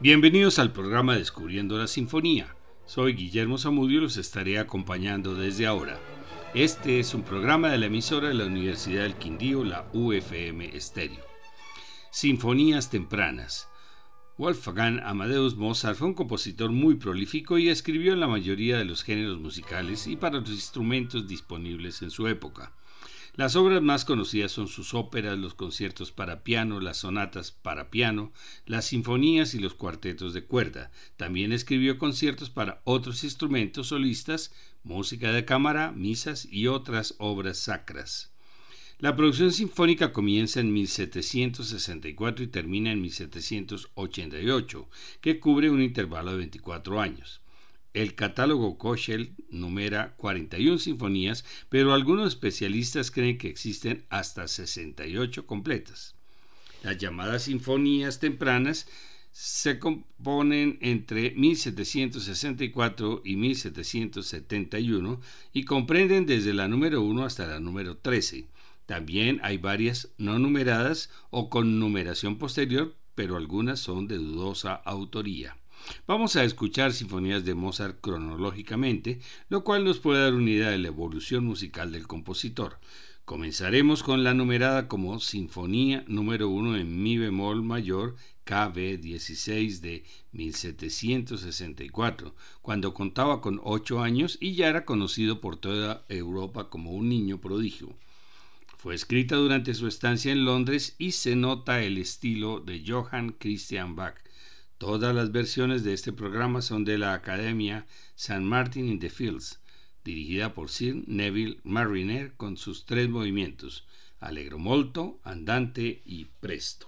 Bienvenidos al programa Descubriendo la Sinfonía. Soy Guillermo Zamudio y los estaré acompañando desde ahora. Este es un programa de la emisora de la Universidad del Quindío, la UFM Estéreo. Sinfonías tempranas. Wolfgang Amadeus Mozart fue un compositor muy prolífico y escribió en la mayoría de los géneros musicales y para los instrumentos disponibles en su época. Las obras más conocidas son sus óperas, los conciertos para piano, las sonatas para piano, las sinfonías y los cuartetos de cuerda. También escribió conciertos para otros instrumentos solistas, música de cámara, misas y otras obras sacras. La producción sinfónica comienza en 1764 y termina en 1788, que cubre un intervalo de 24 años. El catálogo Kochel numera 41 sinfonías, pero algunos especialistas creen que existen hasta 68 completas. Las llamadas sinfonías tempranas se componen entre 1764 y 1771 y comprenden desde la número 1 hasta la número 13. También hay varias no numeradas o con numeración posterior, pero algunas son de dudosa autoría. Vamos a escuchar sinfonías de Mozart cronológicamente, lo cual nos puede dar una idea de la evolución musical del compositor. Comenzaremos con la numerada como Sinfonía número 1 en Mi bemol mayor KB 16 de 1764, cuando contaba con 8 años y ya era conocido por toda Europa como un niño prodigio. Fue escrita durante su estancia en Londres y se nota el estilo de Johann Christian Bach, Todas las versiones de este programa son de la Academia San Martin in the Fields, dirigida por Sir Neville Mariner con sus tres movimientos, Allegro molto, Andante y Presto.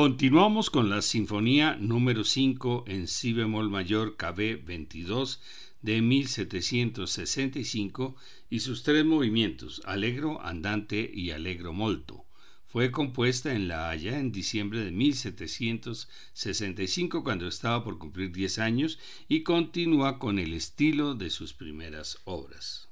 Continuamos con la Sinfonía número 5 en Si bemol mayor KB 22 de 1765 y sus tres movimientos, Allegro, Andante y Allegro Molto. Fue compuesta en La Haya en diciembre de 1765 cuando estaba por cumplir 10 años y continúa con el estilo de sus primeras obras.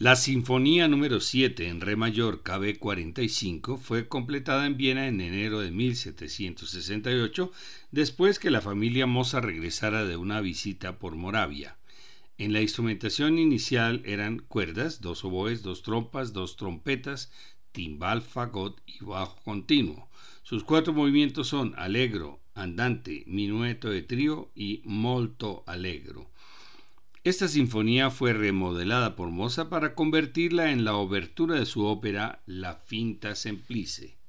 La Sinfonía número 7 en Re mayor KB 45 fue completada en Viena en enero de 1768, después que la familia Mozart regresara de una visita por Moravia. En la instrumentación inicial eran cuerdas, dos oboes, dos trompas, dos trompetas, timbal, fagot y bajo continuo. Sus cuatro movimientos son allegro, andante, minueto de trío y molto allegro. Esta sinfonía fue remodelada por Mozart para convertirla en la obertura de su ópera La Finta Semplice.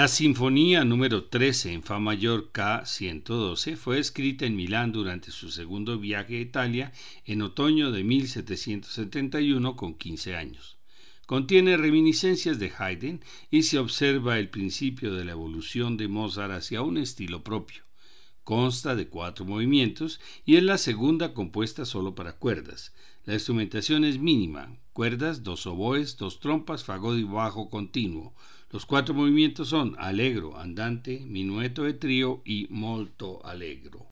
La Sinfonía número 13 en Fa mayor K112 fue escrita en Milán durante su segundo viaje a Italia en otoño de 1771 con 15 años. Contiene reminiscencias de Haydn y se observa el principio de la evolución de Mozart hacia un estilo propio. Consta de cuatro movimientos y es la segunda compuesta solo para cuerdas. La instrumentación es mínima, cuerdas, dos oboes, dos trompas, fagot y bajo continuo. Los cuatro movimientos son allegro, andante, minueto de trío y molto allegro.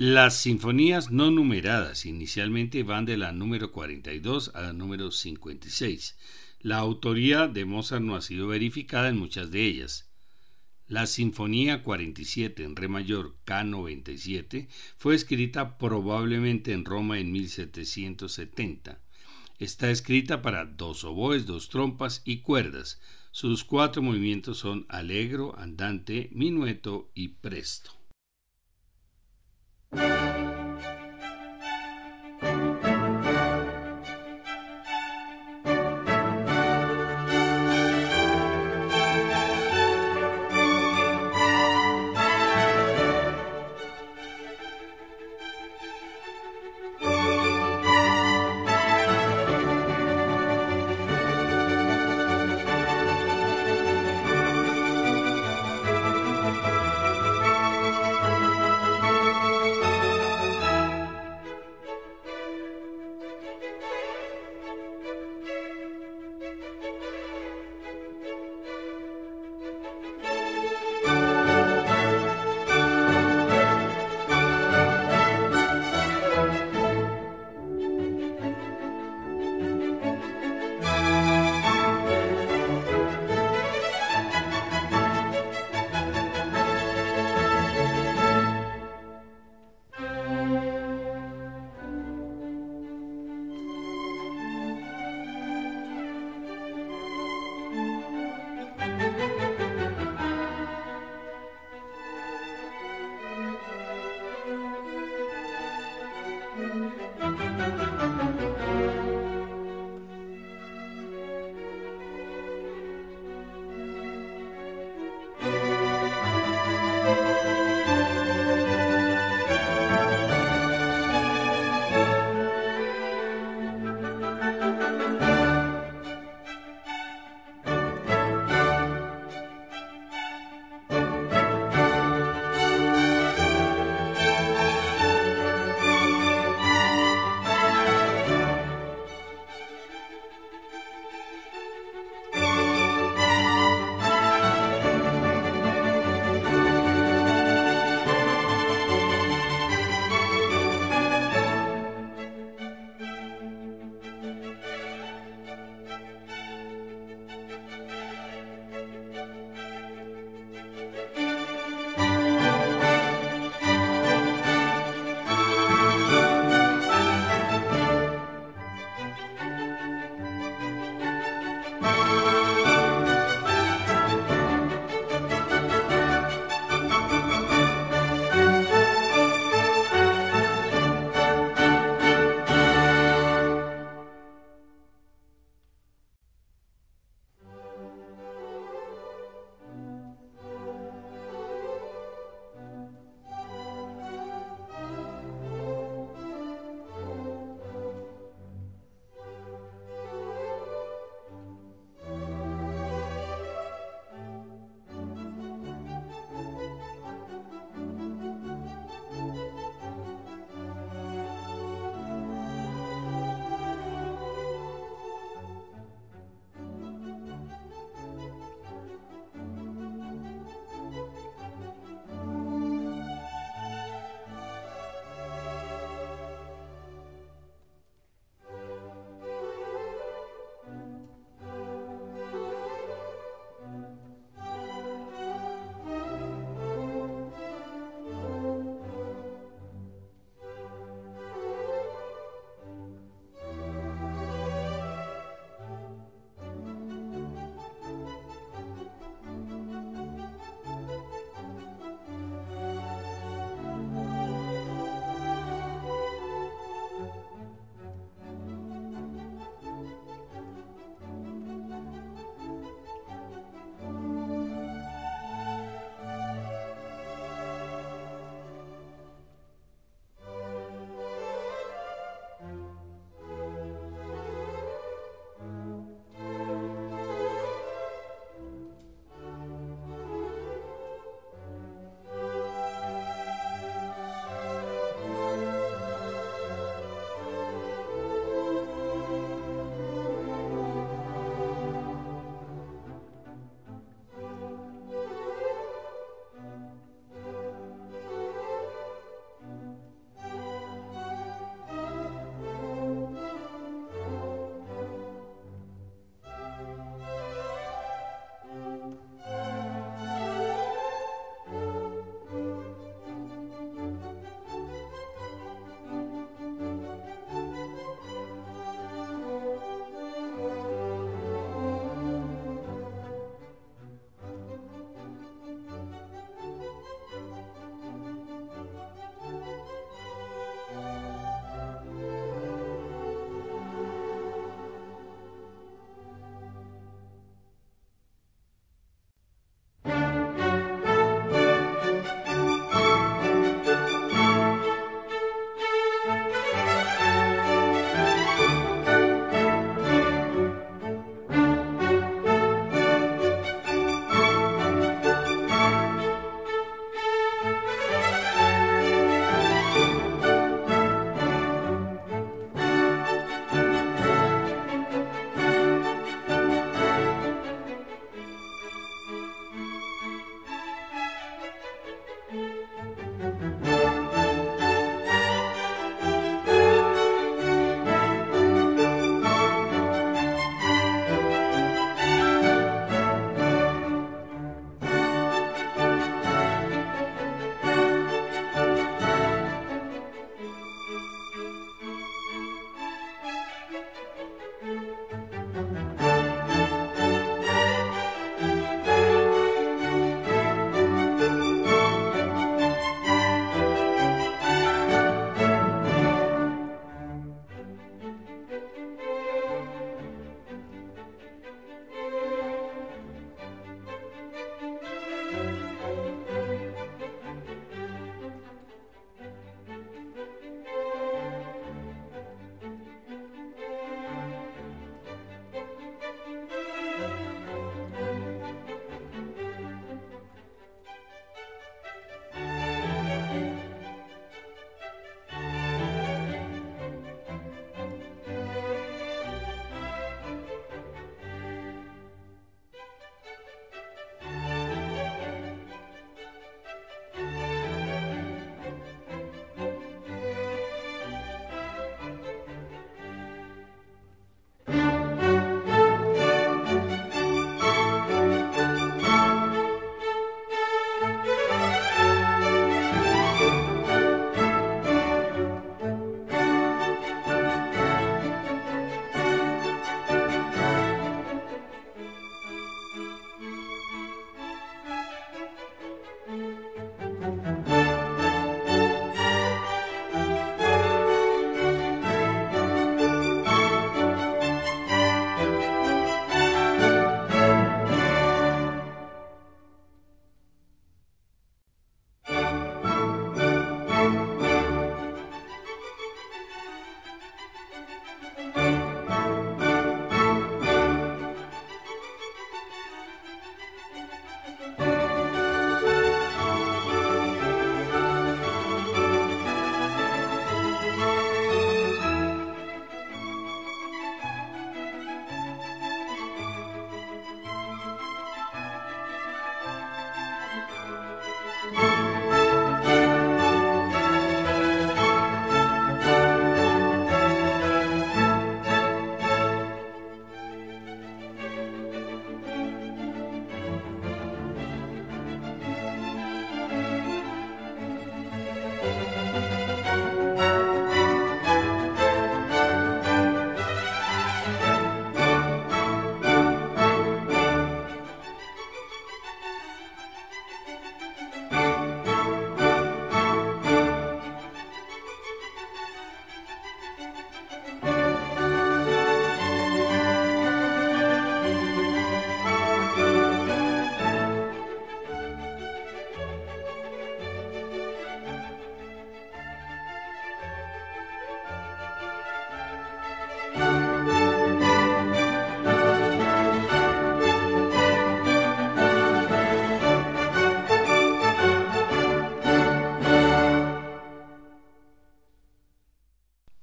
Las sinfonías no numeradas inicialmente van de la número 42 a la número 56. La autoría de Mozart no ha sido verificada en muchas de ellas. La Sinfonía 47 en Re mayor K97 fue escrita probablemente en Roma en 1770. Está escrita para dos oboes, dos trompas y cuerdas. Sus cuatro movimientos son alegro, andante, minueto y presto. Música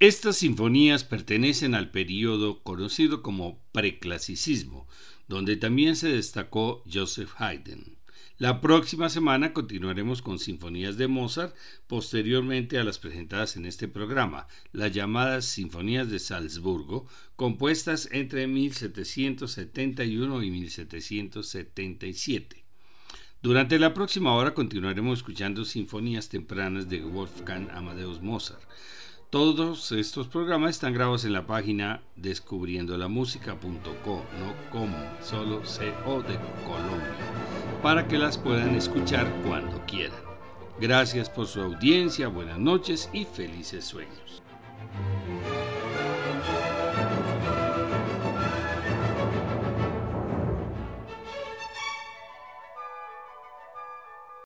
Estas sinfonías pertenecen al periodo conocido como preclasicismo, donde también se destacó Joseph Haydn. La próxima semana continuaremos con sinfonías de Mozart, posteriormente a las presentadas en este programa, las llamadas Sinfonías de Salzburgo, compuestas entre 1771 y 1777. Durante la próxima hora continuaremos escuchando sinfonías tempranas de Wolfgang Amadeus Mozart. Todos estos programas están grabados en la página descubriendolamusica.co, no como, solo CO de Colombia para que las puedan escuchar cuando quieran. Gracias por su audiencia, buenas noches y felices sueños.